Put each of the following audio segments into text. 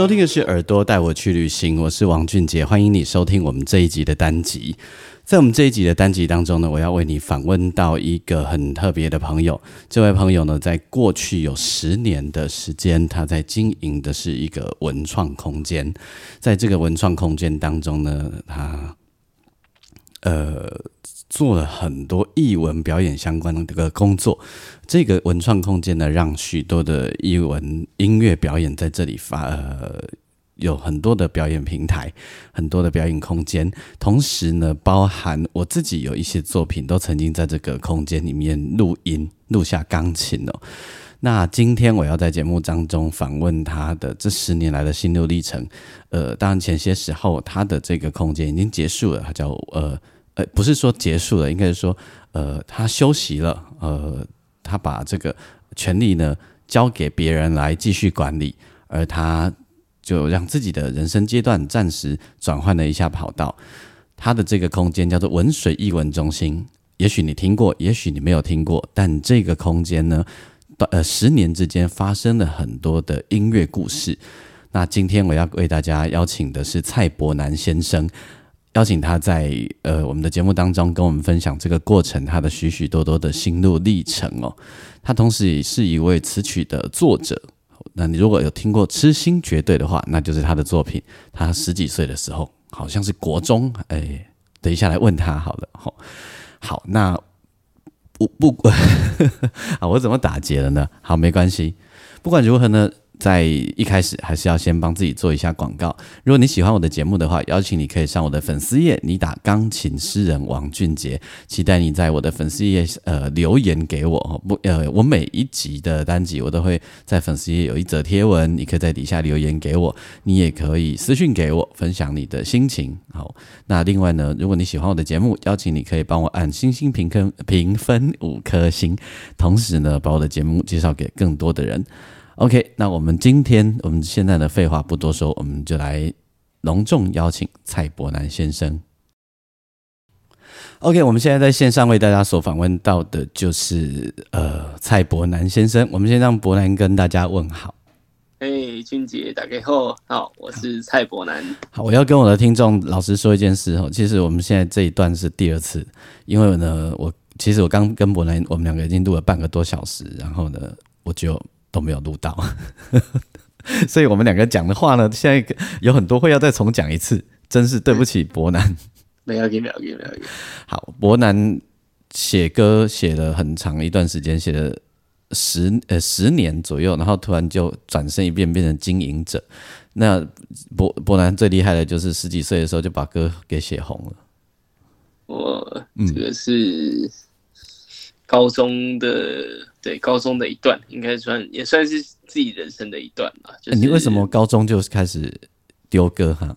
收听的是耳朵带我去旅行，我是王俊杰，欢迎你收听我们这一集的单集。在我们这一集的单集当中呢，我要为你访问到一个很特别的朋友。这位朋友呢，在过去有十年的时间，他在经营的是一个文创空间。在这个文创空间当中呢，他呃做了很多艺文表演相关的这个工作。这个文创空间呢，让许多的艺文音乐表演在这里发，呃，有很多的表演平台，很多的表演空间。同时呢，包含我自己有一些作品，都曾经在这个空间里面录音、录下钢琴哦。那今天我要在节目当中访问他的这十年来的心路历程。呃，当然前些时候他的这个空间已经结束了，他叫呃呃，不是说结束了，应该是说呃，他休息了，呃。他把这个权利呢交给别人来继续管理，而他就让自己的人生阶段暂时转换了一下跑道。他的这个空间叫做文水艺文中心，也许你听过，也许你没有听过，但这个空间呢，呃，十年之间发生了很多的音乐故事。那今天我要为大家邀请的是蔡伯南先生。邀请他在呃我们的节目当中跟我们分享这个过程，他的许许多多的心路历程哦。他同时也是一位词曲的作者。那你如果有听过《痴心绝对》的话，那就是他的作品。他十几岁的时候，好像是国中。哎，等一下来问他好了。好，好，那我不不，啊，我怎么打结了呢？好，没关系，不管如何呢。在一开始还是要先帮自己做一下广告。如果你喜欢我的节目的话，邀请你可以上我的粉丝页，你打“钢琴诗人王俊杰”，期待你在我的粉丝页呃留言给我。不呃，我每一集的单集我都会在粉丝页有一则贴文，你可以在底下留言给我，你也可以私信给我分享你的心情。好，那另外呢，如果你喜欢我的节目，邀请你可以帮我按星星评分评分五颗星，同时呢，把我的节目介绍给更多的人。OK，那我们今天我们现在的废话不多说，我们就来隆重邀请蔡伯南先生。OK，我们现在在线上为大家所访问到的就是呃蔡伯南先生，我们先让伯南跟大家问好。哎，俊杰，大家好，好，我是蔡伯南。好，我要跟我的听众老实说一件事哦，其实我们现在这一段是第二次，因为呢，我其实我刚跟伯南，我们两个已经录了半个多小时，然后呢，我就。都没有录到，所以我们两个讲的话呢，现在有很多会要再重讲一次，真是对不起伯南。没有给，没有给，没有给。好，伯南写歌写了很长一段时间，写了十呃十年左右，然后突然就转身一变变成经营者。那伯伯南最厉害的就是十几岁的时候就把歌给写红了。我这个是高中的。对高中的一段，应该算也算是自己人生的一段吧。就是你为什么高中就开始丢歌哈？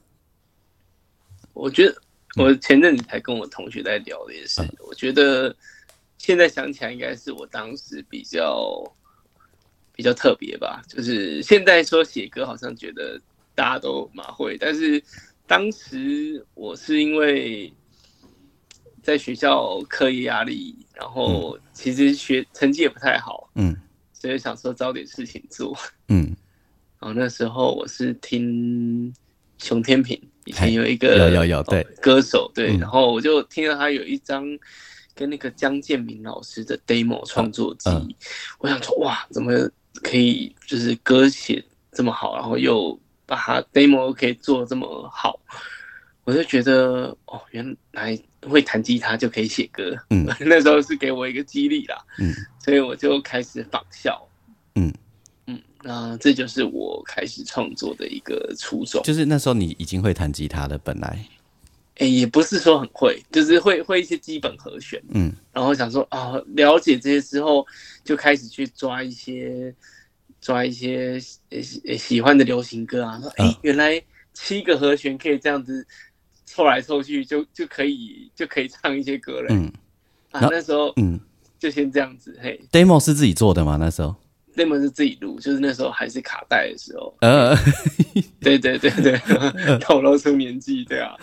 我觉得我前阵子才跟我同学在聊这件事，我觉得现在想起来，应该是我当时比较比较特别吧。就是现在说写歌，好像觉得大家都蛮会，但是当时我是因为。在学校课业压力，然后其实学成绩也不太好，嗯，所以想说找点事情做，嗯，然后那时候我是听熊天平，以前有一个有有有对。歌手对，然后我就听到他有一张跟那个江建明老师的 demo 创作集，我想说哇，怎么可以就是歌写这么好，然后又把它 demo 可以做这么好，我就觉得哦，原来。会弹吉他就可以写歌，嗯，那时候是给我一个激励啦，嗯，所以我就开始仿效，嗯。嗯，那这就是我开始创作的一个初衷。就是那时候你已经会弹吉他了，本来，哎，也不是说很会，就是会会一些基本和弦，嗯，然后想说啊，了解这些之后，就开始去抓一些抓一些喜喜欢的流行歌啊，说哎，原来七个和弦可以这样子凑来凑去，就就可以就可以唱一些歌了。嗯，啊，那时候嗯，就先这样子。嘿，demo 是自己做的吗？那时候 demo 是自己录，就是那时候还是卡带的时候。呃，对对对对，透露出年纪，对啊。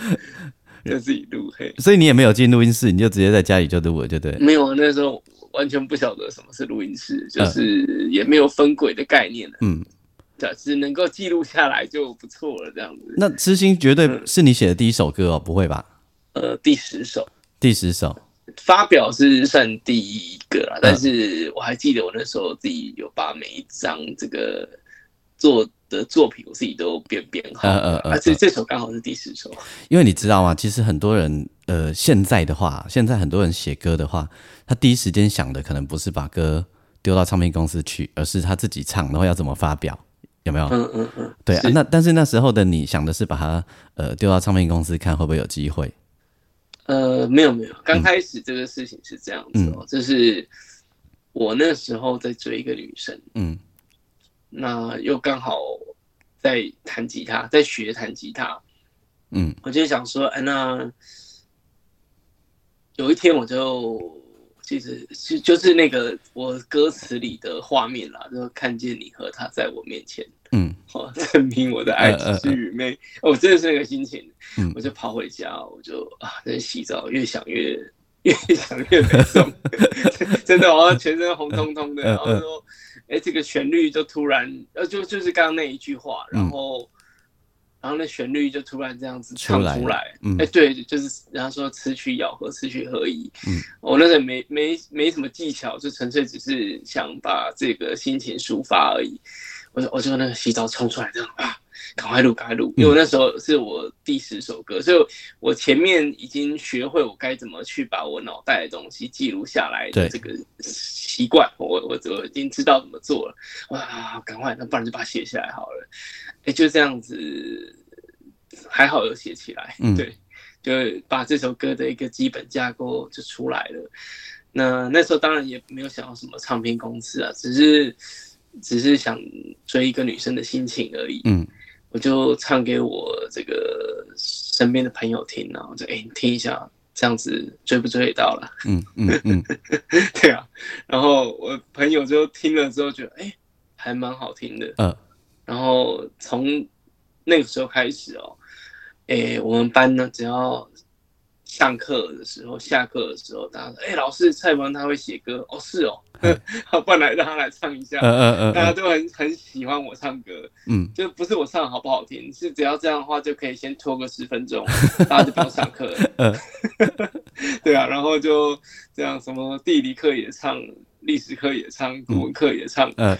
就自己录，嘿，所以你也没有进录音室，你就直接在家里就录了，就对。没有啊，那时候完全不晓得什么是录音室，就是也没有分轨的概念嗯，对，只能够记录下来就不错了，这样子。那痴心绝对是你写的第一首歌哦，不会吧？呃，第十首，第十首，发表是算第一个啦，但是我还记得我那时候自己有把每一张这个做。的作品我自己都编编好，而且这首刚好是第十首。因为你知道吗？其实很多人，呃，现在的话，现在很多人写歌的话，他第一时间想的可能不是把歌丢到唱片公司去，而是他自己唱，然后要怎么发表，有没有？嗯嗯嗯，对啊。那但是那时候的你想的是把它呃丢到唱片公司看会不会有机会？呃，没有没有，刚开始这个事情是这样子哦，就是我那时候在追一个女生，嗯。那又刚好在弹吉他，在学弹吉他，嗯，我就想说，哎，那有一天我就其实就就是那个我歌词里的画面啦，就看见你和他在我面前，嗯，好证明我的爱只是愚昧，我真的是那个心情，嗯，我就跑回家，我就啊在洗澡，越想越越想越悲痛，真的，我全身红彤彤的，然后说。哎，这个旋律就突然，呃，就就是刚刚那一句话，然后，然后那旋律就突然这样子唱出来，哎，对，就是人家说词曲咬合，词曲合一，嗯，我那时候没没没什么技巧，就纯粹只是想把这个心情抒发而已，我就我就那个洗澡冲出来这样啊。赶快录，赶快录！因为我那时候是我第十首歌，所以我前面已经学会我该怎么去把我脑袋的东西记录下来的这个习惯，我我我已经知道怎么做了。哇，赶快，那不然就把它写下来好了。哎，就这样子，还好有写起来。嗯，对，就把这首歌的一个基本架构就出来了。那那时候当然也没有想到什么唱片公司啊，只是只是想追一个女生的心情而已。嗯。我就唱给我这个身边的朋友听，然后就哎，你听一下，这样子追不追得到了？嗯嗯嗯，对啊。然后我朋友就听了之后觉得，哎，还蛮好听的。嗯。然后从那个时候开始哦，哎，我们班呢，只要。上课的时候，下课的时候，大家说：“哎，老师，蔡文他会写歌哦，是哦，好，不然来让他来唱一下。”嗯嗯嗯，大家都很很喜欢我唱歌，嗯，就不是我唱好不好听，是只要这样的话就可以先拖个十分钟，大家就不用上课。嗯，对啊，然后就这样，什么地理课也唱，历史课也唱，古文课也唱。嗯，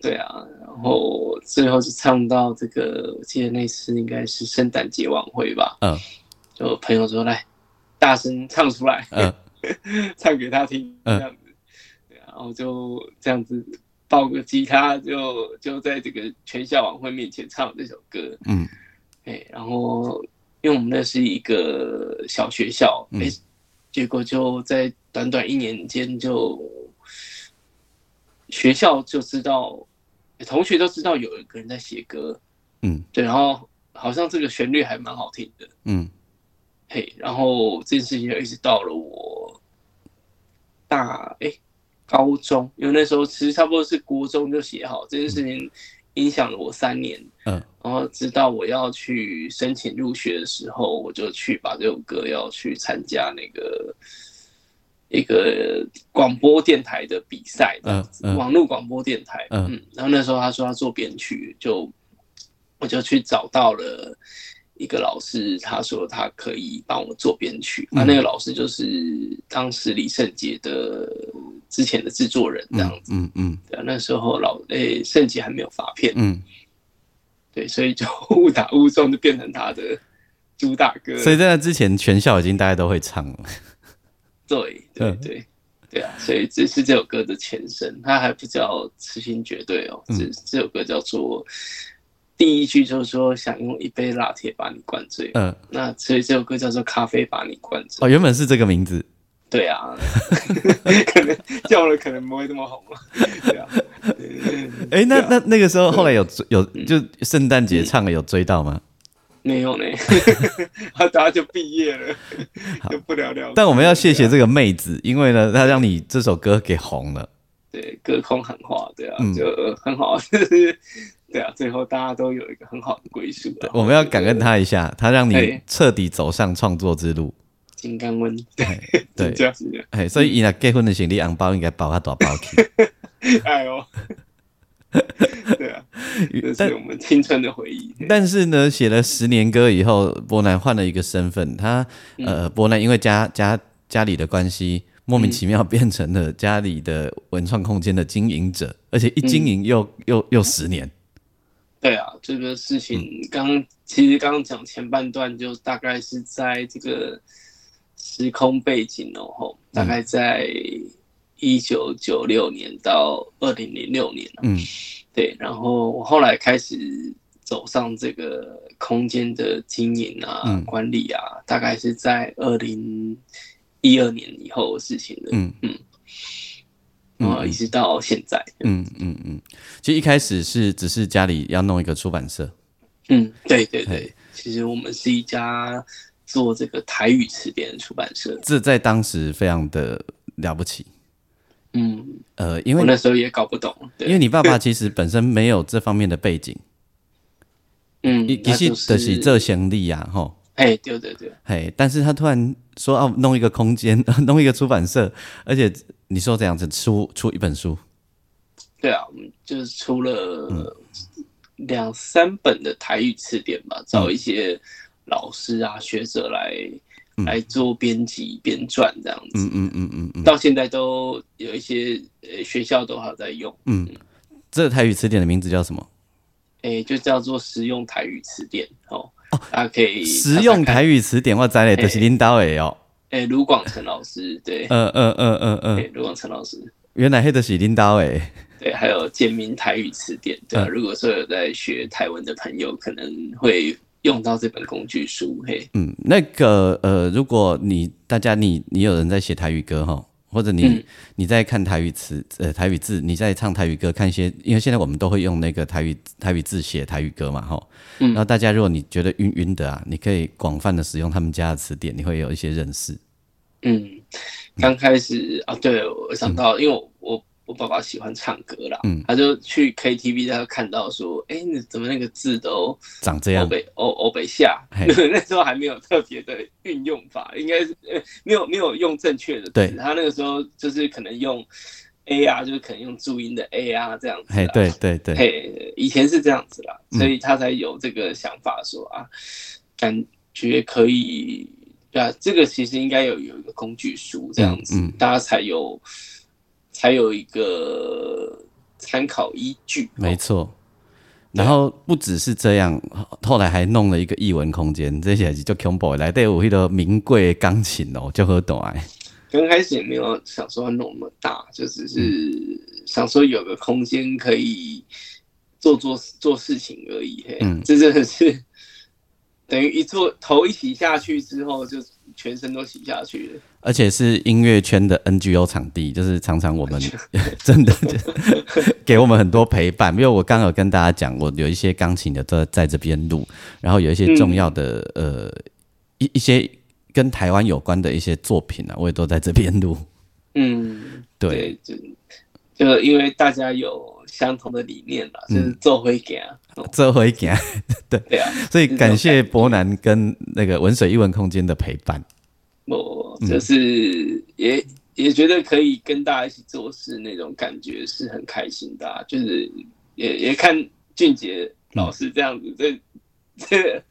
对啊，然后最后是唱到这个，我记得那次应该是圣诞节晚会吧。嗯，就朋友说来。大声唱出来，唱给他听，这样子，然后就这样子抱个吉他，就就在这个全校晚会面前唱这首歌。嗯，哎，然后因为我们那是一个小学校，哎，结果就在短短一年间，就学校就知道，同学都知道有一个人在写歌。嗯，对，然后好像这个旋律还蛮好听的。嗯。嘿，然后这件事情就一直到了我大哎高中，因为那时候其实差不多是国中就写好这件事情，影响了我三年。嗯，然后直到我要去申请入学的时候，我就去把这首歌要去参加那个一个广播电台的比赛，这样子，网络广播电台。嗯，然后那时候他说他做编曲，就我就去找到了。一个老师，他说他可以帮我做编曲，啊，那个老师就是当时李圣杰的之前的制作人这样子，嗯嗯，对啊，那时候老诶圣杰还没有发片，嗯，对，所以就误打误撞就变成他的主打歌，所以在那之前全校已经大家都会唱了，对对对对啊，所以这是这首歌的前身，它还不叫痴心绝对哦，这这首歌叫做。第一句就是说想用一杯拿铁把你灌醉，嗯，那所以这首歌叫做咖啡把你灌醉。哦，原本是这个名字。对啊，可能叫了可能不会这么红了。对啊，哎，那那那个时候后来有有就圣诞节唱了有追到吗？没有呢，他大家就毕业了，就不了了。但我们要谢谢这个妹子，因为呢，她让你这首歌给红了。对，隔空喊话，对啊，就很好，就是对啊，最后大家都有一个很好的归宿。我们要感恩他一下，他让你彻底走上创作之路。金刚温，对，这样子。哎，所以伊那结婚的行李红包应该包他大包去。哎呦。对啊，这是我们青春的回忆。但是呢，写了十年歌以后，波南换了一个身份。他呃，波南因为家家家里的关系，莫名其妙变成了家里的文创空间的经营者，而且一经营又又又十年。对啊，这个事情刚其实刚刚讲前半段，就大概是在这个时空背景哦，大概在。一九九六年到二零零六年嗯，对，然后我后来开始走上这个空间的经营啊、管理啊，大概是在二零一二年以后的事情了，嗯。嗯，一直到现在，嗯嗯嗯，其实一开始是只是家里要弄一个出版社，嗯，对对对，其实我们是一家做这个台语词典的出版社，这在当时非常的了不起。嗯，呃，因为我那时候也搞不懂，因为你爸爸其实本身没有这方面的背景，嗯，其实的是这行李呀，吼，哎，对对对，嘿，但是他突然说要弄一个空间，弄一个出版社，而且你说这样子出出一本书，对啊，我们就是出了两三本的台语词典吧，找一些老师啊学者来。来做编辑编撰这样子，嗯嗯嗯嗯嗯，到现在都有一些呃学校都还在用。嗯，这台语词典的名字叫什么？哎，就叫做实用台语词典哦。哦，大家可以实用台语词典，我在嘞都是领导诶哦。哎，卢广成老师，对，嗯嗯嗯嗯嗯，卢广成老师，原来黑的是领导诶。对，还有简明台语词典，对，如果说有在学台文的朋友，可能会。用到这本工具书，嘿，嗯，那个呃，如果你大家你你有人在写台语歌哈，或者你你在看台语词呃台语字，你在唱台语歌，看一些，因为现在我们都会用那个台语台语字写台语歌嘛，哈，嗯，然后大家如果你觉得晕晕的啊，你可以广泛的使用他们家的词典，你会有一些认识。嗯，刚开始啊，对我想到，因为我我。我爸爸喜欢唱歌啦，嗯，他就去 KTV，他就看到说，哎，你怎么那个字都长这样？欧北欧欧北下，那时候还没有特别的运用法，应该是呃没有没有用正确的字，他那个时候就是可能用 A 啊，就是可能用注音的 A 啊这样子，嘿，对对对，嘿，以前是这样子啦，所以他才有这个想法说啊，感觉可以，对啊，这个其实应该有有一个工具书这样子，大家才有。才有一个参考依据，没错。然后不只是这样，后来还弄了一个译文空间，这些就恐怖来对我那个名贵钢琴哦，就很短。刚开始也没有想说弄那么大，就只是想说有个空间可以做做做事情而已。嗯，这真的是等于一做头一洗下去之后就。全身都洗下去了，而且是音乐圈的 NGO 场地，就是常常我们 真的 给我们很多陪伴。因为我刚有跟大家讲，我有一些钢琴的都在这边录，然后有一些重要的呃一一些跟台湾有关的一些作品啊，我也都在这边录。嗯，对，就就因为大家有相同的理念吧，就是做回给啊，做回给，对。对啊，所以感谢博南跟那个文水一文空间的陪伴。我就是也也觉得可以跟大家一起做事，那种感觉是很开心的。就是也也看俊杰老师这样子，这这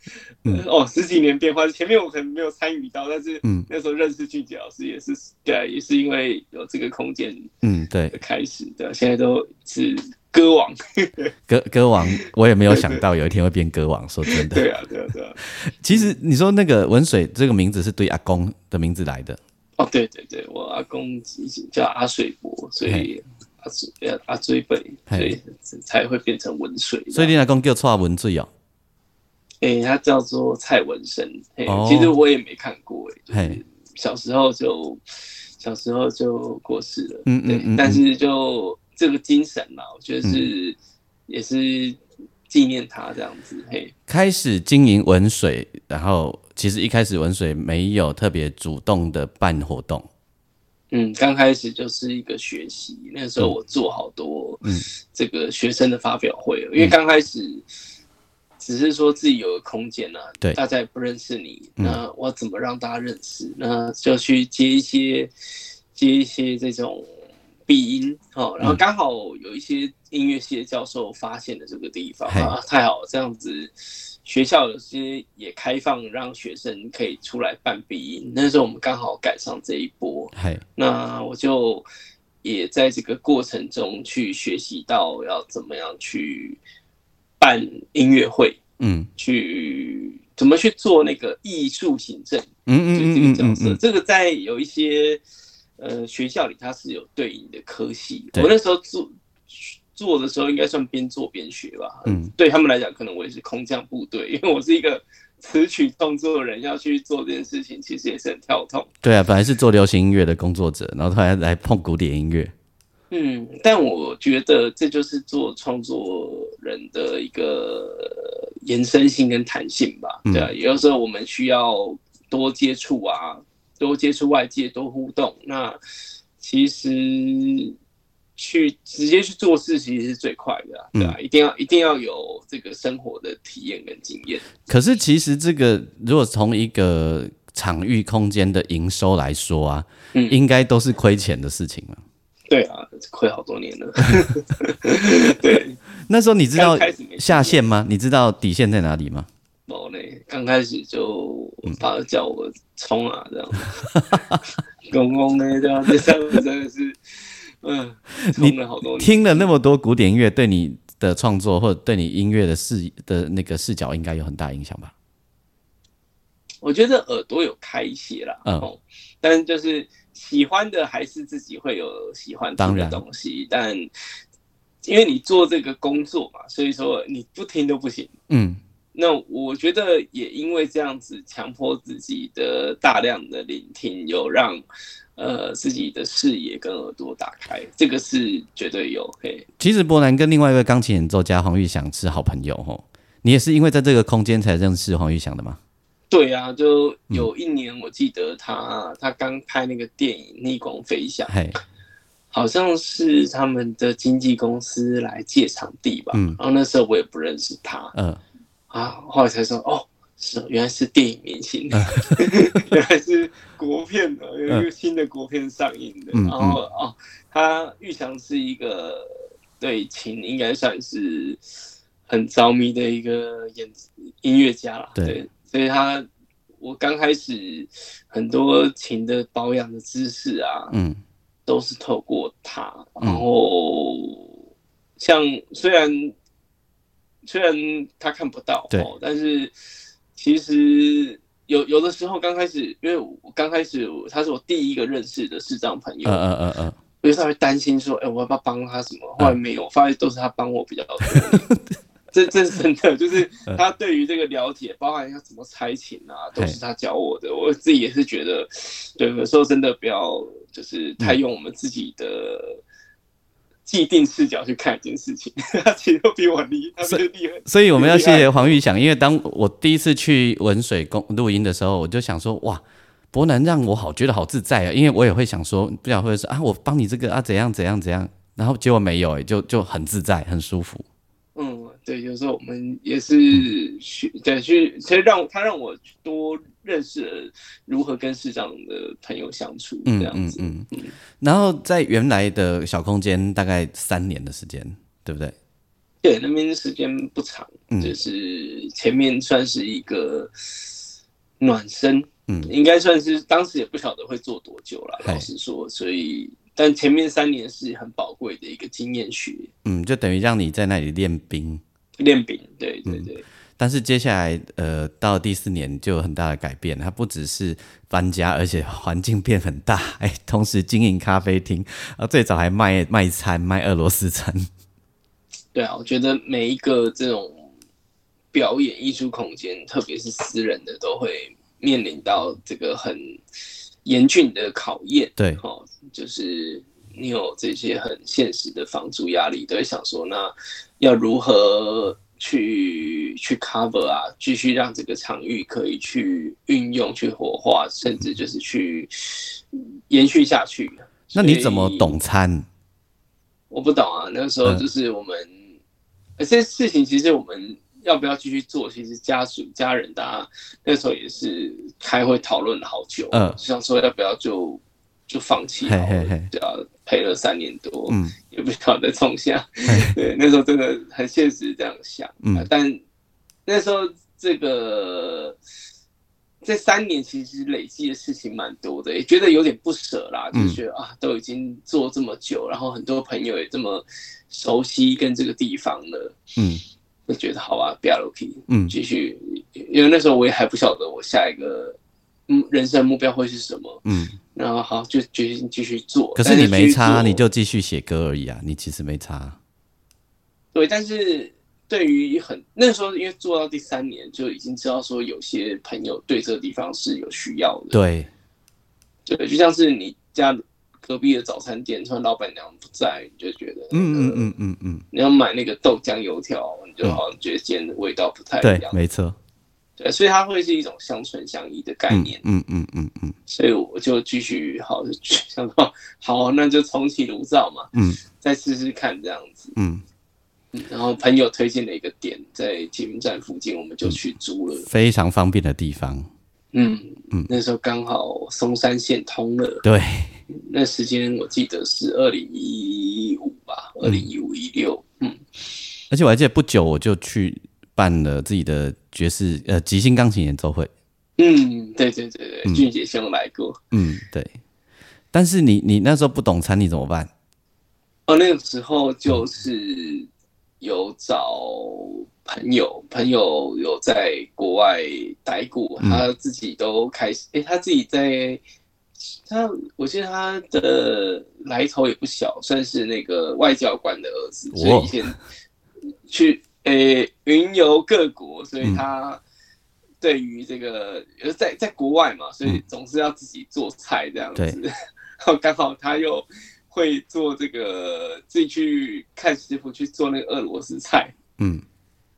哦十几年变化，前面我可能没有参与到，但是那时候认识俊杰老师也是对，也是因为有这个空间，嗯，对，开始的，现在都是。歌王，歌歌王，我也没有想到有一天会变歌王。说真的，对啊，对啊，对啊。其实你说那个文水这个名字是对阿公的名字来的。哦，对对对，我阿公叫阿水伯，所以阿水阿追辈，所以才会变成文水。所以你阿公叫蔡文水哦。哎，他叫做蔡文生。哦。其实我也没看过，哎，就是小时候就小时候就过世了。嗯嗯嗯。但是就。这个精神嘛，我觉得是也是纪念他这样子。嘿，开始经营文水，然后其实一开始文水没有特别主动的办活动。嗯，刚开始就是一个学习，那时候我做好多嗯这个学生的发表会，因为刚开始只是说自己有个空间呐，对，大家也不认识你，那我怎么让大家认识？那就去接一些接一些这种鼻音哦，然后刚好有一些音乐系的教授发现了这个地方啊，太好，这样子。学校有些也开放让学生可以出来办鼻音，那时候我们刚好赶上这一波。那我就也在这个过程中去学习到要怎么样去办音乐会，嗯，去怎么去做那个艺术行政，嗯嗯这个角色，这个在有一些呃学校里它是有对应的科系，我那时候做。做的时候应该算边做边学吧。嗯，对他们来讲，可能我也是空降部队，因为我是一个词曲创作的人，要去做这件事情，其实也是很跳痛。对啊，本来是做流行音乐的工作者，然后突然来碰古典音乐。嗯，但我觉得这就是做创作人的一个延伸性跟弹性吧。对啊，有时候我们需要多接触啊，多接触外界，多互动。那其实。去直接去做事，其实是最快的，对啊，一定要一定要有这个生活的体验跟经验。可是其实这个，如果从一个场域空间的营收来说啊，嗯，应该都是亏钱的事情了。对啊，亏好多年了。对，那时候你知道下线吗？你知道底线在哪里吗？没嘞，刚开始就他叫我冲啊，这样，公公呢，这样，这样真的是。嗯，听了好多，听了那么多古典音乐，对你的创作或者对你音乐的视的那个视角，应该有很大影响吧？我觉得耳朵有开一些啦，嗯，但就是喜欢的还是自己会有喜欢听的东西，但因为你做这个工作嘛，所以说你不听都不行，嗯，那我觉得也因为这样子，强迫自己的大量的聆听，有让。呃，自己的视野跟耳朵打开，这个是绝对有。嘿，其实波兰跟另外一位钢琴演奏家黄玉祥是好朋友吼，你也是因为在这个空间才认识黄玉祥的吗？对啊，就有一年我记得他他刚拍那个电影《逆光飞翔》，好像是他们的经纪公司来借场地吧。嗯，然后那时候我也不认识他。嗯，啊，后来才说哦。是，原来是电影明星，原来是国片的，有一个新的国片上映的。然后哦，他玉祥是一个对琴应该算是很着迷的一个演音乐家了。对，所以他我刚开始很多琴的保养的知识啊，嗯，都是透过他。然后像虽然虽然他看不到，对，但是。其实有有的时候刚开始，因为我刚开始他是我第一个认识的视障朋友，嗯嗯嗯嗯，所以他会担心说，哎，我要不要帮他什么？后来没有，发现都是他帮我比较多。这这是真的，就是他对于这个了解，包含要怎么猜情啊，都是他教我的。我自己也是觉得，对，有时候真的不要就是太用我们自己的。既定视角去看一件事情，他其实都比我厉，他厉害。所以我们要谢谢黄玉祥，因为当我第一次去文水公录音的时候，我就想说，哇，伯南让我好觉得好自在啊，因为我也会想说，不想会说啊，我帮你这个啊，怎样怎样怎样，然后结果没有，哎，就就很自在，很舒服。嗯，对，有时候我们也是去，对，去，其实让他让我多。认识了如何跟市长的朋友相处，这样子。嗯嗯嗯。然后在原来的小空间，大概三年的时间，对不对？对，那边时间不长，就是前面算是一个暖身，嗯，应该算是当时也不晓得会做多久了，老实说。所以，但前面三年是很宝贵的一个经验学，嗯，就等于让你在那里练兵，练饼，对对对。但是接下来，呃，到第四年就有很大的改变。它不只是搬家，而且环境变很大。哎，同时经营咖啡厅，啊，最早还卖卖餐，卖俄罗斯餐。对啊，我觉得每一个这种表演艺术空间，特别是私人的，都会面临到这个很严峻的考验。对，哦，就是你有这些很现实的房租压力，都会想说，那要如何去去 cover 啊？继续让这个场域可以去运用、去活化，甚至就是去延续下去。那你怎么懂餐？我不懂啊，那个时候就是我们，这些事情其实我们要不要继续做？其实家属、家人大家那时候也是开会讨论了好久，嗯，想说要不要就就放弃，对啊，赔了三年多，嗯，也不晓得冲下，对，那时候真的很现实这样想，嗯，但那时候这个。这三年其实累积的事情蛮多的，也觉得有点不舍啦，就觉得啊，都已经做这么久，然后很多朋友也这么熟悉跟这个地方了，嗯，就觉得好啊，不要 lucky，嗯，继续，因为那时候我也还不晓得我下一个嗯人生目标会是什么，嗯，然后好就决定继续做。可是你没差，你就继续写歌而已啊，你其实没差。对，但是。对于很那时候，因为做到第三年，就已经知道说有些朋友对这个地方是有需要的。对，对，就像是你家隔壁的早餐店，突然老板娘不在，你就觉得，嗯嗯嗯嗯嗯，你要买那个豆浆油条，你就好像觉得今天的味道不太一样。没错，对，所以它会是一种相存相依的概念。嗯嗯嗯嗯，所以我就继续好想说，好，那就重启炉灶嘛，嗯，再试试看这样子，嗯。然后朋友推荐了一个点，在捷运站附近，我们就去租了，非常方便的地方。嗯嗯，那时候刚好松山线通了。对，那时间我记得是二零一五吧，二零一五一六。嗯，而且我还记得不久我就去办了自己的爵士呃即兴钢琴演奏会。嗯，对对对对，俊杰兄来过。嗯，对。但是你你那时候不懂餐，你怎么办？哦，那个时候就是。有找朋友，朋友有在国外待过，他自己都开始，哎，他自己在，他我记得他的来头也不小，算是那个外交官的儿子，所以以前去诶云游各国，所以他对于这个在在国外嘛，所以总是要自己做菜这样子，然后刚好他又。会做这个，自己去看师傅去做那个俄罗斯菜，嗯，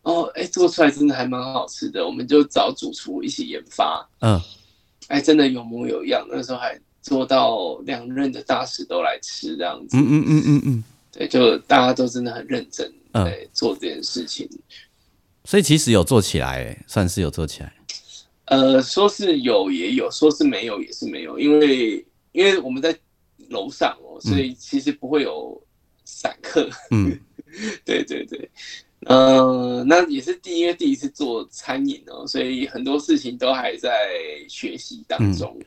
哦，哎，做出来真的还蛮好吃的，我们就找主厨一起研发，嗯，哎，真的有模有样，那时候还做到两任的大使都来吃这样子，嗯嗯嗯嗯嗯，对，就大家都真的很认真在做这件事情，所以其实有做起来，算是有做起来，呃，说是有也有，说是没有也是没有，因为因为我们在。楼上哦，所以其实不会有散客。嗯，对 对对，嗯，那也是第一第一次做餐饮哦，所以很多事情都还在学习当中。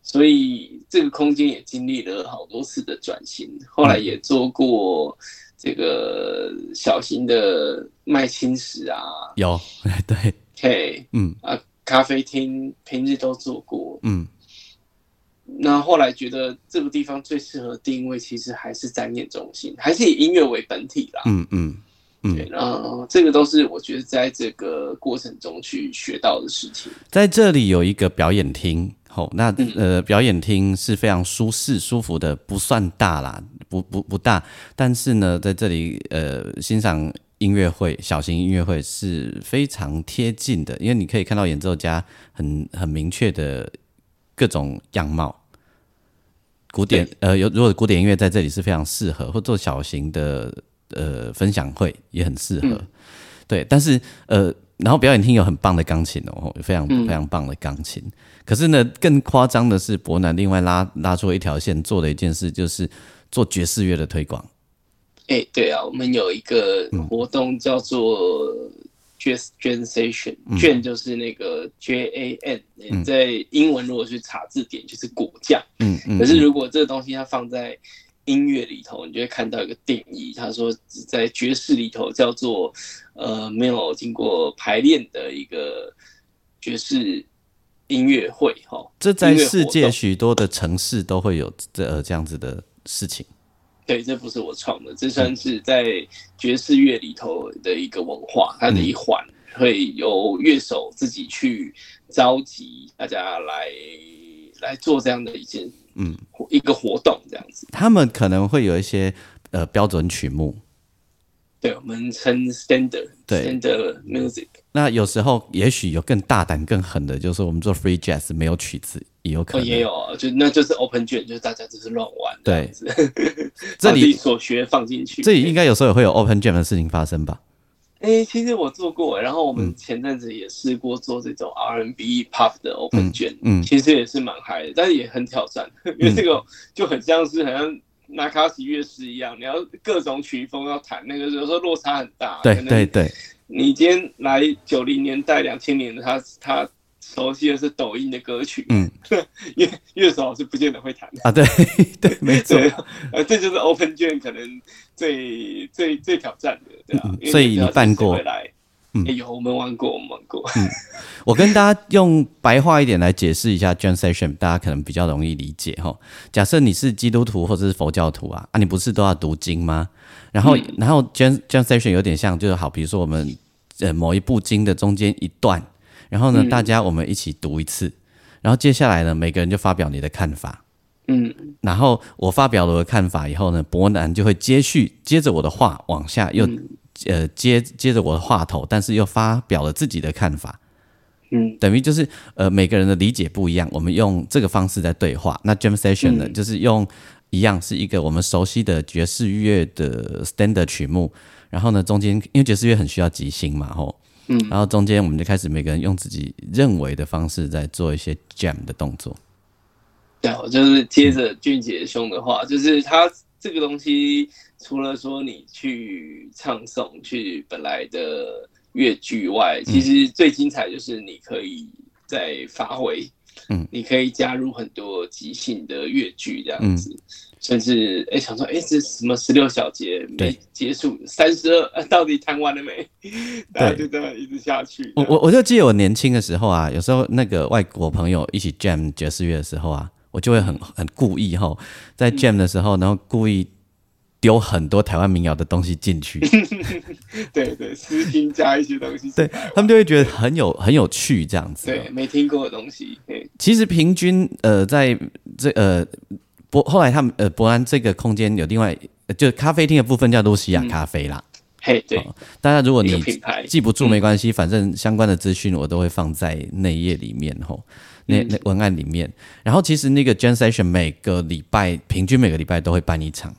所以这个空间也经历了好多次的转型，后来也做过这个小型的卖青石啊，有 对，嘿，嗯啊，咖啡厅平日都做过，嗯。那后来觉得这个地方最适合定位，其实还是展演中心，还是以音乐为本体啦。嗯嗯嗯。对，然后这个都是我觉得在这个过程中去学到的事情。在这里有一个表演厅，吼，那呃，表演厅是非常舒适、舒服的，不算大啦，不不不大，但是呢，在这里呃，欣赏音乐会、小型音乐会是非常贴近的，因为你可以看到演奏家很很明确的各种样貌。古典呃，有如果古典音乐在这里是非常适合，或做小型的呃分享会也很适合，对。但是呃，然后表演厅有很棒的钢琴哦，非常非常棒的钢琴。可是呢，更夸张的是，伯南另外拉拉出一条线，做的一件事就是做爵士乐的推广。哎，对啊，我们有一个活动叫做。Jazz Generation，卷就是那个 J A N，在英文如果去查字典就是果酱。嗯嗯。可是如果这个东西它放在音乐里头，你就会看到一个定义，他说在爵士里头叫做呃没有经过排练的一个爵士音乐会。哈，这在世界许多的城市都会有这这样子的事情。对，这不是我创的，这算是在爵士乐里头的一个文化，它的一环，会由乐手自己去召集大家来来做这样的一件嗯一个活动这样子。他们可能会有一些呃标准曲目，对我们称 standard standard music。那有时候也许有更大胆、更狠的，就是我们做 free jazz 没有曲子也有可能。也有啊，就那就是 open jam，就是大家只是乱玩。对，这里 所学放进去。这里应该有时候也会有 open jam 的事情发生吧？哎，其实我做过，然后我们前阵子也试过做这种 R&B pop 的 open jam，嗯，其实也是蛮嗨的，但是也很挑战，因为这个就很像是好像拿卡西乐师一样，你要各种曲风要弹，那个有时候落差很大。对对对。你今天来九零年代、两千年的他，他熟悉的是抖音的歌曲，嗯，乐乐手是不见得会弹啊，对 对，没错，呃，这就是 Open 卷可能最最最挑战的，对啊，所以你办过，嗯，有我们玩过，我们玩过，嗯，我跟大家用白话一点来解释一下 Jam Session，大家可能比较容易理解哈。假设你是基督徒或者是佛教徒啊，啊，你不是都要读经吗？然后，然后 Jam Jam Session 有点像，就是好，比如说我们呃某一部经的中间一段，然后呢，大家我们一起读一次，然后接下来呢，每个人就发表你的看法，嗯，然后我发表了我的看法以后呢，伯南就会接续接着我的话往下又呃接接着我的话头，但是又发表了自己的看法，嗯，等于就是呃每个人的理解不一样，我们用这个方式在对话。那 Jam Session 呢，就是用。一样是一个我们熟悉的爵士乐的 standard 曲目，然后呢，中间因为爵士乐很需要即兴嘛，吼，嗯，然后中间我们就开始每个人用自己认为的方式在做一些 jam 的动作。对，我就是接着俊杰兄的话，就是他这个东西，除了说你去唱诵去本来的乐剧外，其实最精彩就是你可以在发挥。嗯，你可以加入很多即兴的乐句这样子，甚至哎想说哎这什么十六小节没结束，三十二 到底弹完了没？大家就这样一直下去。我我我就记得我年轻的时候啊，有时候那个外国朋友一起 jam 爵士乐的时候啊，我就会很很故意哈，在 jam 的时候，然后故意。丢很多台湾民谣的东西进去，对对，私心加一些东西，对他们就会觉得很有很有趣这样子。对，没听过的东西。其实平均呃，在这呃博后来他们呃博安这个空间有另外就咖啡厅的部分叫露西亚咖啡啦。嘿，对，大家如果你记不住没关系，反正相关的资讯我都会放在内页里面吼，那那文案里面。然后其实那个 Jam Session 每个礼拜平均每个礼拜都会办一场。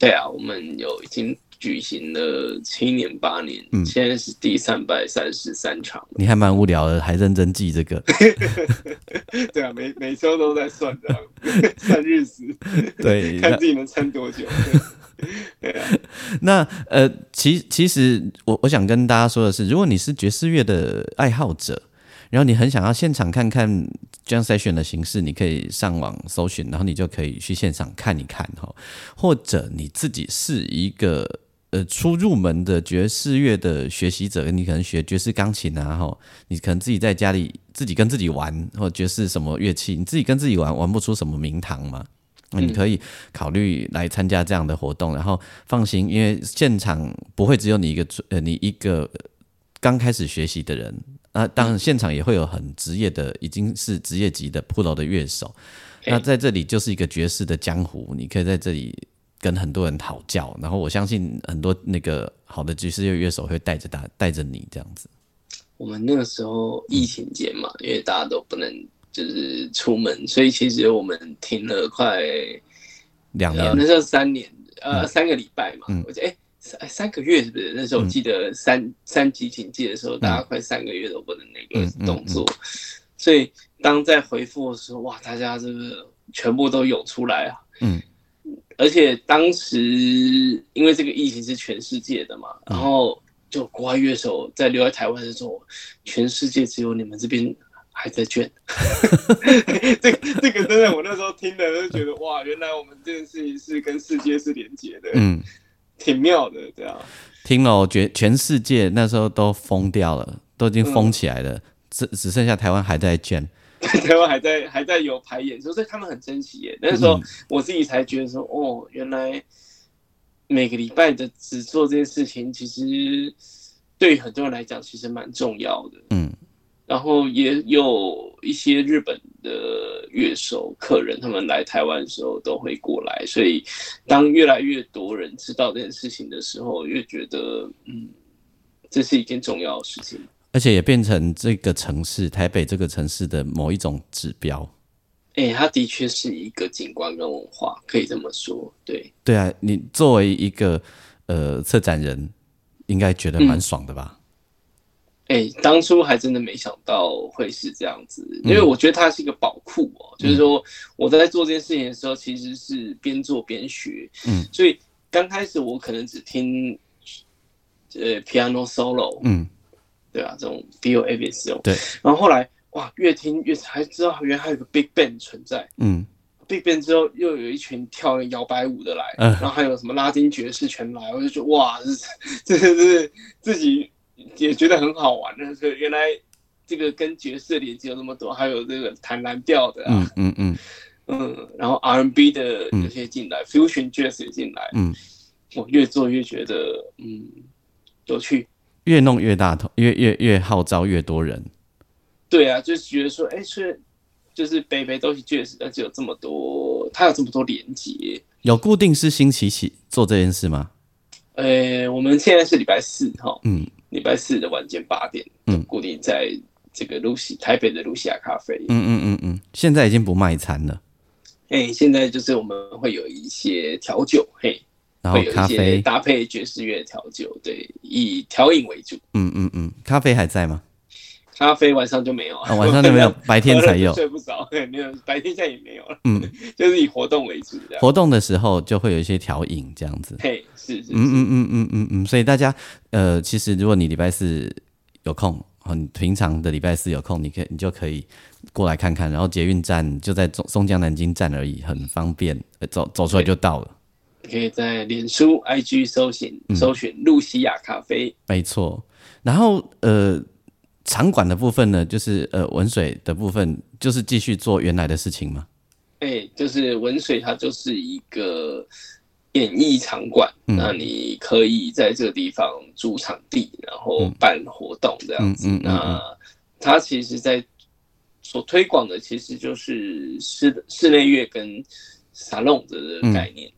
对啊，我们有已经举行了七年八年，嗯现在是第三百三十三场。你还蛮无聊的，还认真记这个。对啊，每每周都在算的，算日子，对，看自己能撑多久。对啊，那呃，其其实我我想跟大家说的是，如果你是爵士乐的爱好者。然后你很想要现场看看 Jam Session 的形式，你可以上网搜寻，然后你就可以去现场看一看哈。或者你自己是一个呃初入门的爵士乐的学习者，你可能学爵士钢琴啊，哈，你可能自己在家里自己跟自己玩，或爵士什么乐器，你自己跟自己玩玩不出什么名堂嘛？那你可以考虑来参加这样的活动，然后放心，因为现场不会只有你一个呃你一个刚开始学习的人。那当然，现场也会有很职业的，已经是职业级的 pro 的乐手。那在这里就是一个爵士的江湖，你可以在这里跟很多人讨教。然后我相信很多那个好的爵士乐乐手会带着大，带着你这样子。我们那个时候疫情间嘛，因为大家都不能就是出门，所以其实我们停了快两年，那时候三年，呃，三个礼拜嘛。嗯我觉得哎。三三个月是不是？那时候我记得三三级警戒的时候，大家快三个月都不能那个动作，所以当在回复的时候，哇，大家这个全部都涌出来啊。嗯，而且当时因为这个疫情是全世界的嘛，然后就国外乐手在留在台湾的时候，全世界只有你们这边还在卷。这个这个真的，我那时候听的就觉得哇，原来我们这件事情是跟世界是连接的。嗯。挺妙的，这样。听了，我觉全世界那时候都疯掉了，都已经疯起来了，只只剩下台湾还在卷，台湾还在还在有排演，所以他们很珍惜耶。那时候我自己才觉得说，哦，原来每个礼拜的只做这件事情，其实对很多人来讲，其实蛮重要的。嗯，然后也有一些日本的乐手客人，他们来台湾的时候都会过来，所以当越来越多人知道这件事情的时候，越觉得嗯，这是一件重要的事情。而且也变成这个城市台北这个城市的某一种指标。哎，它的确是一个景观跟文化，可以这么说。对，对啊，你作为一个呃策展人，应该觉得蛮爽的吧？哎，当初还真的没想到会是这样子，因为我觉得它是一个宝库哦。就是说，我在做这件事情的时候，其实是边做边学。嗯，所以刚开始我可能只听呃 piano solo，嗯，对啊，这种 B 这种。对，然后后来。哇，越听越才知道，原来还有个 Big Band 存在。嗯，Big Band 之后又有一群跳摇摆舞的来，然后还有什么拉丁爵士全来，我就觉得哇，这这是自己也觉得很好玩的。是原来这个跟爵士连接有那么多，还有这个弹蓝调的，嗯嗯嗯嗯，然后 R&B 的有些进来，Fusion Jazz 也进来，嗯，我越做越觉得嗯有趣，越弄越大头，越越越号召越多人。对啊，就是觉得说，哎，是就是北北都是爵士，而且有这么多，它有这么多连接。有固定是星期几做这件事吗？呃，我们现在是礼拜四哈，嗯，礼拜四的晚间八点，嗯，固定在这个露西台北的露西亚咖啡，嗯嗯嗯嗯，现在已经不卖餐了。哎，现在就是我们会有一些调酒，嘿，然后咖啡搭配爵士乐调酒，对，以调饮为主。嗯嗯嗯，咖啡还在吗？咖啡晚上就没有啊，晚上就没有，白天才有。睡不着，没有，白天现在也没有了。嗯，就是以活动为主的。活动的时候就会有一些调饮这样子。嘿，是是。嗯嗯嗯嗯嗯嗯，所以大家呃，其实如果你礼拜四有空，很平常的礼拜四有空，你可以你就可以过来看看。然后捷运站就在松松江南京站而已，很方便，走走出来就到了。可以在脸书 IG 搜寻搜寻露西亚咖啡。没错，然后呃。场馆的部分呢，就是呃文水的部分，就是继续做原来的事情吗？哎，就是文水，它就是一个演艺场馆，那你可以在这个地方租场地，然后办活动这样子。那它其实，在所推广的其实就是室室内乐跟沙龙的概念。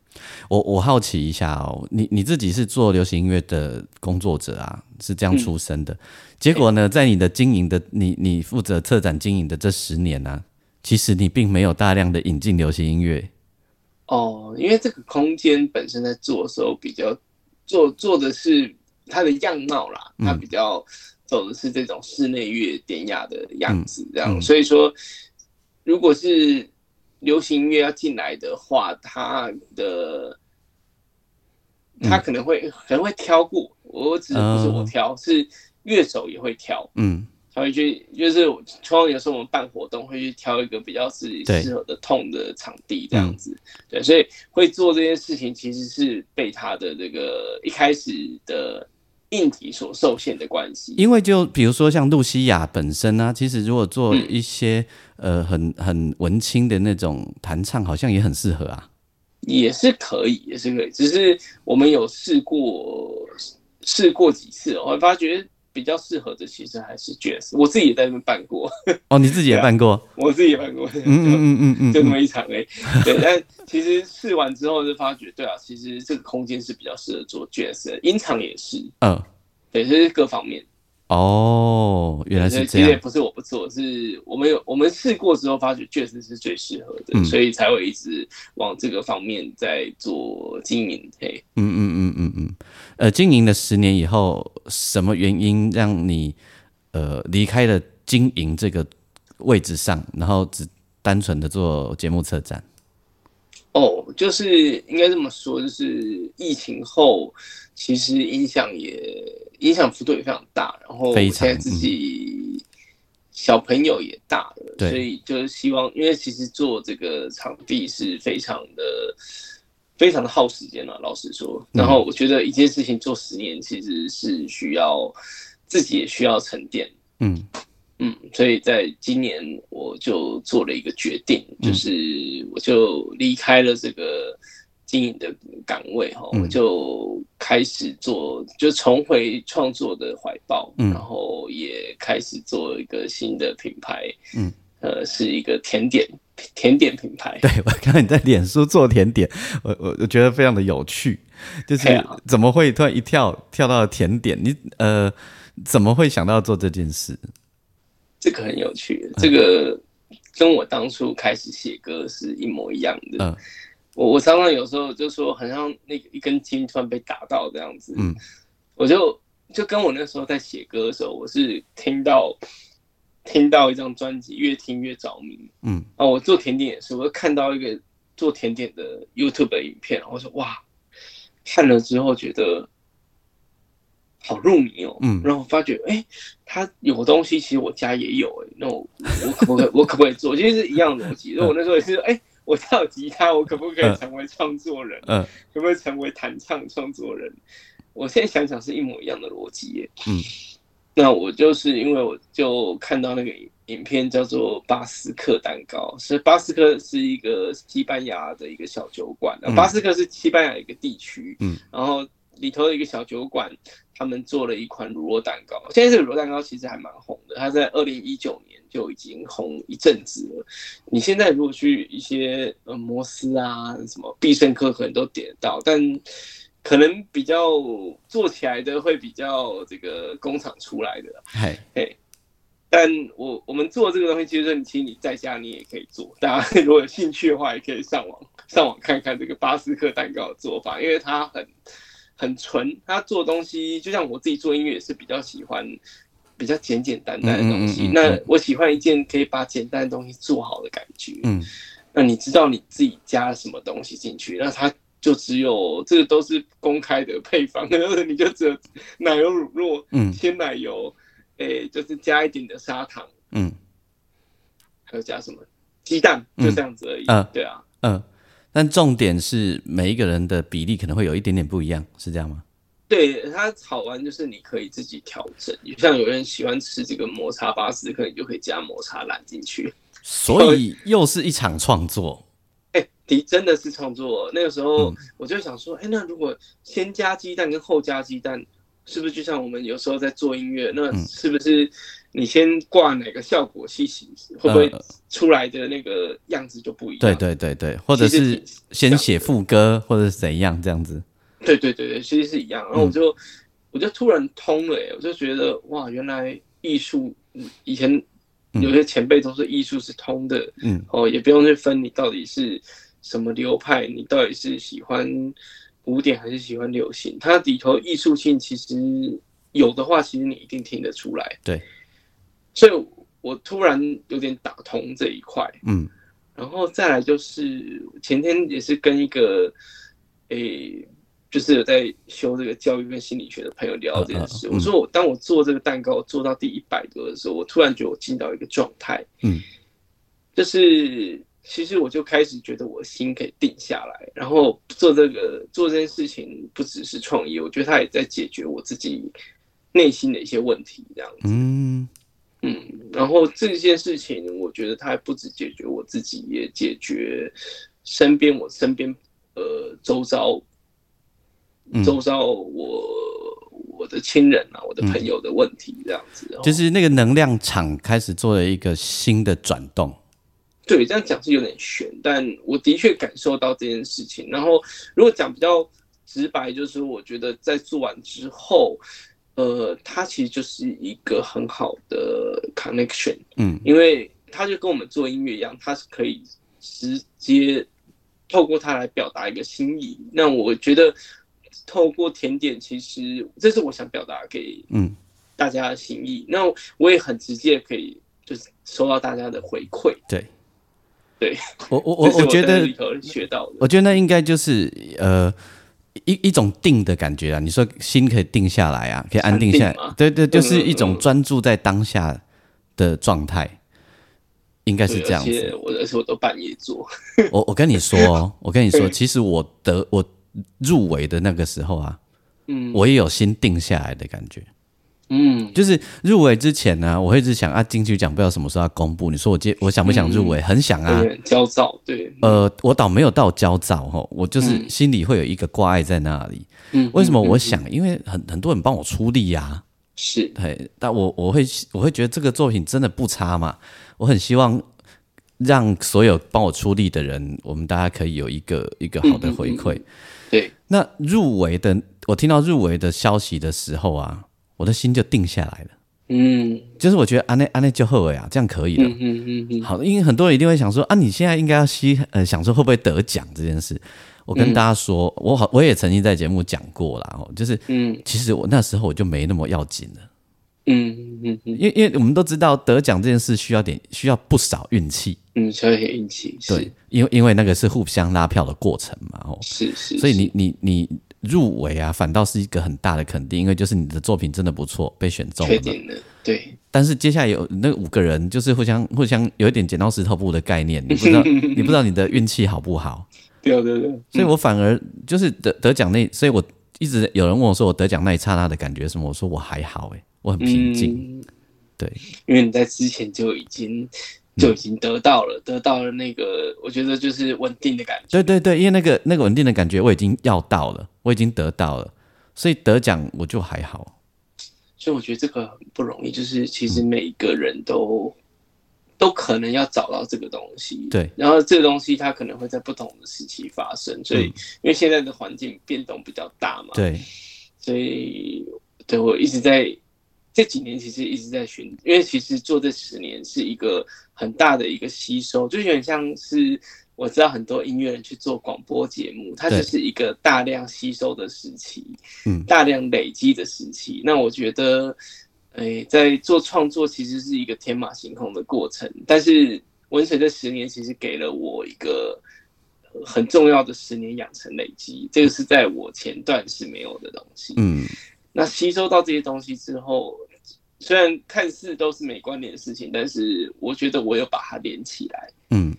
我我好奇一下哦，你你自己是做流行音乐的工作者啊，是这样出身的。结果呢，在你的经营的你你负责策展经营的这十年呢，其实你并没有大量的引进流行音乐。哦，因为这个空间本身在做的时候比较做做的是它的样貌啦，它比较走的是这种室内乐典雅的样子，这样。所以说，如果是流行音乐要进来的话，他的他可能会可能会挑过，我只是不是我挑，是乐手也会挑，嗯，他会去就是通常有时候我们办活动会去挑一个比较自己适合的痛的场地这样子，对，所以会做这件事情其实是被他的这个一开始的。硬体所受限的关系，因为就比如说像露西亚本身呢，其实如果做一些呃很很文青的那种弹唱，好像也很适合啊。也是可以，也是可以，只是我们有试过试过几次，我发觉。比较适合的其实还是爵士，我自己也在那边办过。哦，你自己也办过？我自己也办过。嗯嗯嗯嗯 嗯，就那么一场哎。对，但其实试完之后就发觉，对啊，其实这个空间是比较适合做爵士，音场也是。嗯，对，这是各方面。哦，原来是这样。其实不是我不做，是我们有我们试过之后，发觉确实是最适合的，所以才会一直往这个方面在做经营。嘿，嗯嗯嗯嗯嗯，呃，经营了十年以后，什么原因让你呃离开了经营这个位置上，然后只单纯的做节目策展？哦，就是应该这么说，就是疫情后，其实影响也影响幅度也非常大，然后现在自己小朋友也大了，所以就是希望，因为其实做这个场地是非常的非常的耗时间了，老实说。然后我觉得一件事情做十年，其实是需要自己也需要沉淀，嗯。嗯，所以在今年我就做了一个决定，就是我就离开了这个经营的岗位哈，我就开始做，就重回创作的怀抱，然后也开始做一个新的品牌，嗯，呃，是一个甜点甜点品牌。对我看到你在脸书做甜点，我我我觉得非常的有趣，就是怎么会突然一跳跳到甜点？你呃，怎么会想到做这件事？这个很有趣，这个跟我当初开始写歌是一模一样的。嗯，我我常常有时候就说，好像那个一根筋突然被打到这样子。嗯，我就就跟我那时候在写歌的时候，我是听到听到一张专辑，越听越着迷。嗯，啊，我做甜点也是，我就看到一个做甜点的 YouTube 的影片，我说哇，看了之后觉得。好入迷哦，嗯，然后发觉，哎，他有东西，其实我家也有，哎，那我我可不可以，我可不可以做？其实是一样逻辑。那我那时候也是，哎，我跳吉他，我可不可以成为创作人？嗯，可不可以成为弹唱创作人？我现在想想是一模一样的逻辑，耶。嗯，那我就是因为我就看到那个影片叫做巴斯克蛋糕，是巴斯克是一个西班牙的一个小酒馆，巴斯克是西班牙一个地区，嗯，然后里头的一个小酒馆。他们做了一款乳酪蛋糕，现在这个乳酪蛋糕其实还蛮红的，它在二零一九年就已经红一阵子了。你现在如果去一些呃摩斯啊、什么必胜客，可能都点得到，但可能比较做起来的会比较这个工厂出来的。嘿，嘿，但我我们做这个东西，其实你其实你在家你也可以做，大家如果有兴趣的话，也可以上网上网看看这个巴斯克蛋糕的做法，因为它很。很纯，他做东西就像我自己做音乐也是比较喜欢比较简简单单的东西。那我喜欢一件可以把简单的东西做好的感觉。嗯，那你知道你自己加了什么东西进去，那他就只有这个都是公开的配方，你就只有奶油乳酪，嗯，鲜奶油，诶，就是加一点的砂糖，嗯，还有加什么鸡蛋，就这样子而已。嗯，对啊，嗯。但重点是每一个人的比例可能会有一点点不一样，是这样吗？对，它好玩就是你可以自己调整，像有人喜欢吃这个抹茶巴斯克，你就可以加抹茶蓝进去。所以又是一场创作。哎，迪真的是创作。那个时候我就想说，哎，那如果先加鸡蛋跟后加鸡蛋，是不是就像我们有时候在做音乐，那是不是？你先挂哪个效果器型，会不会出来的那个样子就不一样？对对对对，或者是先写副歌，或者是怎样这样子？对对对对，其实是一样。然后我就我就突然通了，我就觉得哇，原来艺术以前有些前辈都说艺术是通的，嗯，哦，也不用去分你到底是什么流派，你到底是喜欢古典还是喜欢流行，它里头艺术性其实有的话，其实你一定听得出来。对。所以我突然有点打通这一块，嗯，然后再来就是前天也是跟一个，诶，就是有在修这个教育跟心理学的朋友聊这件事。我说我当我做这个蛋糕做到第一百个的时候，我突然觉得我进到一个状态，嗯，就是其实我就开始觉得我心可以定下来，然后做这个做这件事情不只是创业，我觉得他也在解决我自己内心的一些问题，这样子，嗯。嗯，然后这件事情，我觉得它还不止解决我自己，也解决身边我身边呃周遭，周遭我我的亲人啊，我的朋友的问题，这样子。就是那个能量场开始做了一个新的转动。对，这样讲是有点悬，但我的确感受到这件事情。然后如果讲比较直白，就是我觉得在做完之后。呃，它其实就是一个很好的 connection，嗯，因为它就跟我们做音乐一样，它是可以直接透过它来表达一个心意。那我觉得透过甜点，其实这是我想表达给嗯大家的心意。那我也很直接可以就是收到大家的回馈。对，对我我我我觉得学到的，我觉得那应该就是呃。一一种定的感觉啊，你说心可以定下来啊，可以安定下来，对对，就是一种专注在当下的状态，应该是这样子。我那时候都半夜做。我我跟你说，我跟你说，其实我得我入围的那个时候啊，嗯，我也有心定下来的感觉，嗯，就是入围之前呢，我会一直想啊，金曲奖不知道什么时候要公布。你说我接我想不想入围？很想啊。对，焦躁，对。呃，我倒没有到焦躁哈，我就是心里会有一个挂碍在那里。嗯，为什么我想？因为很很多人帮我出力呀。是，对，但我我会我会觉得这个作品真的不差嘛。我很希望让所有帮我出力的人，我们大家可以有一个一个好的回馈。对，那入围的，我听到入围的消息的时候啊。我的心就定下来了，嗯，就是我觉得安内安内就后尾啊，这样可以了，嗯嗯嗯好，因为很多人一定会想说啊，你现在应该要吸呃，想说会不会得奖这件事。我跟大家说，我好，我也曾经在节目讲过啦哦，就是，嗯，其实我那时候我就没那么要紧了，嗯嗯嗯，因为因为我们都知道得奖这件事需要点需要不少运气，嗯，需要点运气，对，因为因为那个是互相拉票的过程嘛，哦，是是，所以你你你。入围啊，反倒是一个很大的肯定，因为就是你的作品真的不错，被选中了。确定的，对。但是接下来有那五个人，就是互相互相有一点剪刀石头布的概念，你不知道 你不知道你的运气好不好？对对对。所以我反而就是得得奖那，所以我一直有人问我说我得奖那一刹那的感觉什么？我说我还好哎，我很平静。对，因为你在之前就已经。就已经得到了，得到了那个，我觉得就是稳定的感觉。对对对，因为那个那个稳定的感觉我已经要到了，我已经得到了，所以得奖我就还好。所以我觉得这个很不容易，就是其实每一个人都都可能要找到这个东西。对，然后这个东西它可能会在不同的时期发生，所以因为现在的环境变动比较大嘛。对，所以对我一直在。这几年其实一直在寻，因为其实做这十年是一个很大的一个吸收，就有点像是我知道很多音乐人去做广播节目，它就是一个大量吸收的时期，嗯，大量累积的时期。那我觉得，诶，在做创作其实是一个天马行空的过程，但是文水这十年其实给了我一个很重要的十年养成累积，这个是在我前段是没有的东西，嗯。那吸收到这些东西之后，虽然看似都是没关联的事情，但是我觉得我有把它连起来。嗯，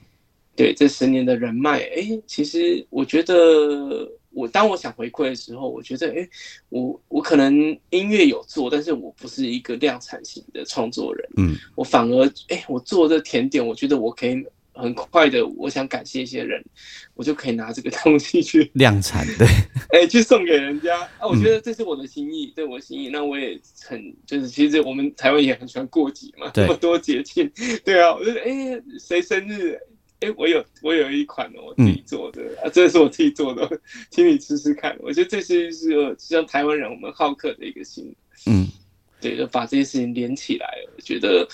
对，这十年的人脉，哎，其实我觉得，我当我想回馈的时候，我觉得，哎，我我可能音乐有做，但是我不是一个量产型的创作人。嗯，我反而，哎，我做这甜点，我觉得我可以。很快的，我想感谢一些人，我就可以拿这个东西去量产，对，哎，去送给人家啊！我觉得这是我的心意，对我心意。那我也很就是，其实我们台湾也很喜欢过节嘛，这么多节庆，对啊，我觉得哎，谁生日？哎，我有我有一款我自己做的啊，这是我自己做的，请你吃吃看。我觉得这是是像台湾人我们好客的一个心，嗯，对，就把这些事情连起来，我觉得。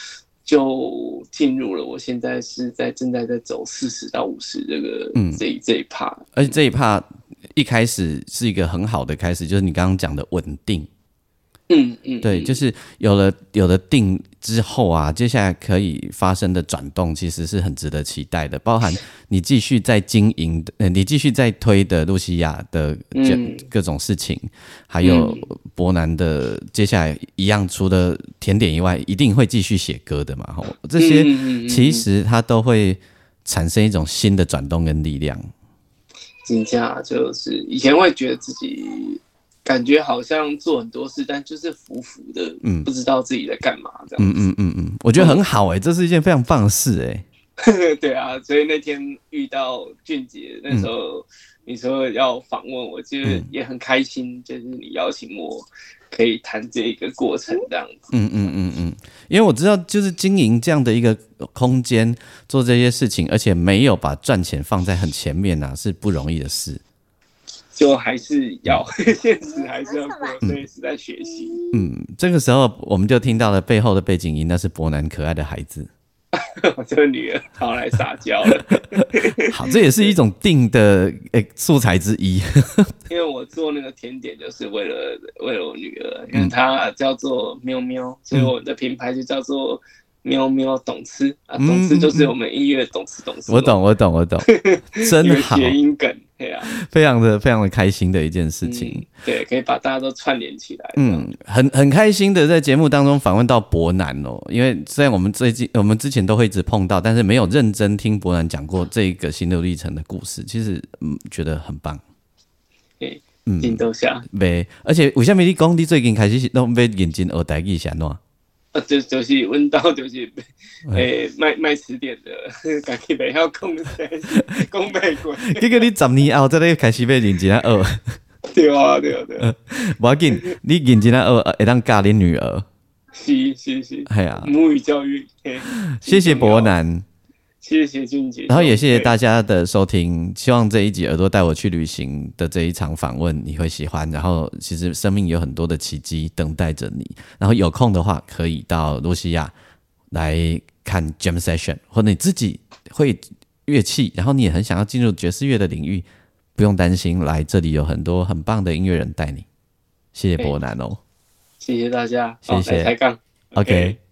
就进入了，我现在是在正在在走四十到五十这个嗯。这一这一趴，而且这一趴一开始是一个很好的开始，就是你刚刚讲的稳定。嗯嗯，对，就是有了有了定之后啊，接下来可以发生的转动，其实是很值得期待的。包含你继续在经营的，呃，你继续在推的露西亚的各种事情，还有伯南的接下来一样，除了甜点以外，一定会继续写歌的嘛。吼，这些其实它都会产生一种新的转动跟力量。金价就是以前会觉得自己。感觉好像做很多事，但就是浮浮的，嗯，不知道自己在干嘛这样。嗯嗯嗯嗯，我觉得很好哎，这是一件非常棒的事哎。对啊，所以那天遇到俊杰，那时候你说要访问我，就也很开心，就是你邀请我可以谈这个过程这样子。嗯嗯嗯嗯，因为我知道，就是经营这样的一个空间，做这些事情，而且没有把赚钱放在很前面呐，是不容易的事。就还是要现实，还是要过，所以是在学习。嗯，这个时候我们就听到了背后的背景音，那是伯南可爱的孩子。我 这个女儿跑来撒娇了。好，这也是一种定的诶素材之一。因为我做那个甜点就是为了为了我女儿，因为她叫做喵喵，所以我的品牌就叫做。喵喵懂吃啊，懂吃就是我们音乐懂吃懂吃。我懂，我懂，我懂，真好。谐音梗，对啊，非常的非常的开心的一件事情。对，可以把大家都串联起来。嗯，很很开心的在节目当中访问到伯南哦，因为虽然我们最近我们之前都会一直碰到，但是没有认真听伯南讲过这个心路历程的故事，其实嗯觉得很棒。对，嗯，顶多下。没，而且为什么你讲你最近开始拢要认真学台语是安怎？啊，就就是阮兜就是诶卖卖词典的，家己袂晓讲讲袂过。结果你十年后再来开始要认真啊学。对啊，对啊，对啊。无要紧，你认真啊学，会当教你女儿。是是是。系啊。母语教育。谢谢伯南。谢谢俊杰，然后也谢谢大家的收听。希望这一集耳朵带我去旅行的这一场访问你会喜欢。然后其实生命有很多的奇迹等待着你。然后有空的话可以到罗西亚来看 Jam Session，或者你自己会乐器，然后你也很想要进入爵士乐的领域，不用担心，来这里有很多很棒的音乐人带你。谢谢伯南哦，谢谢大家，谢谢抬杠，OK。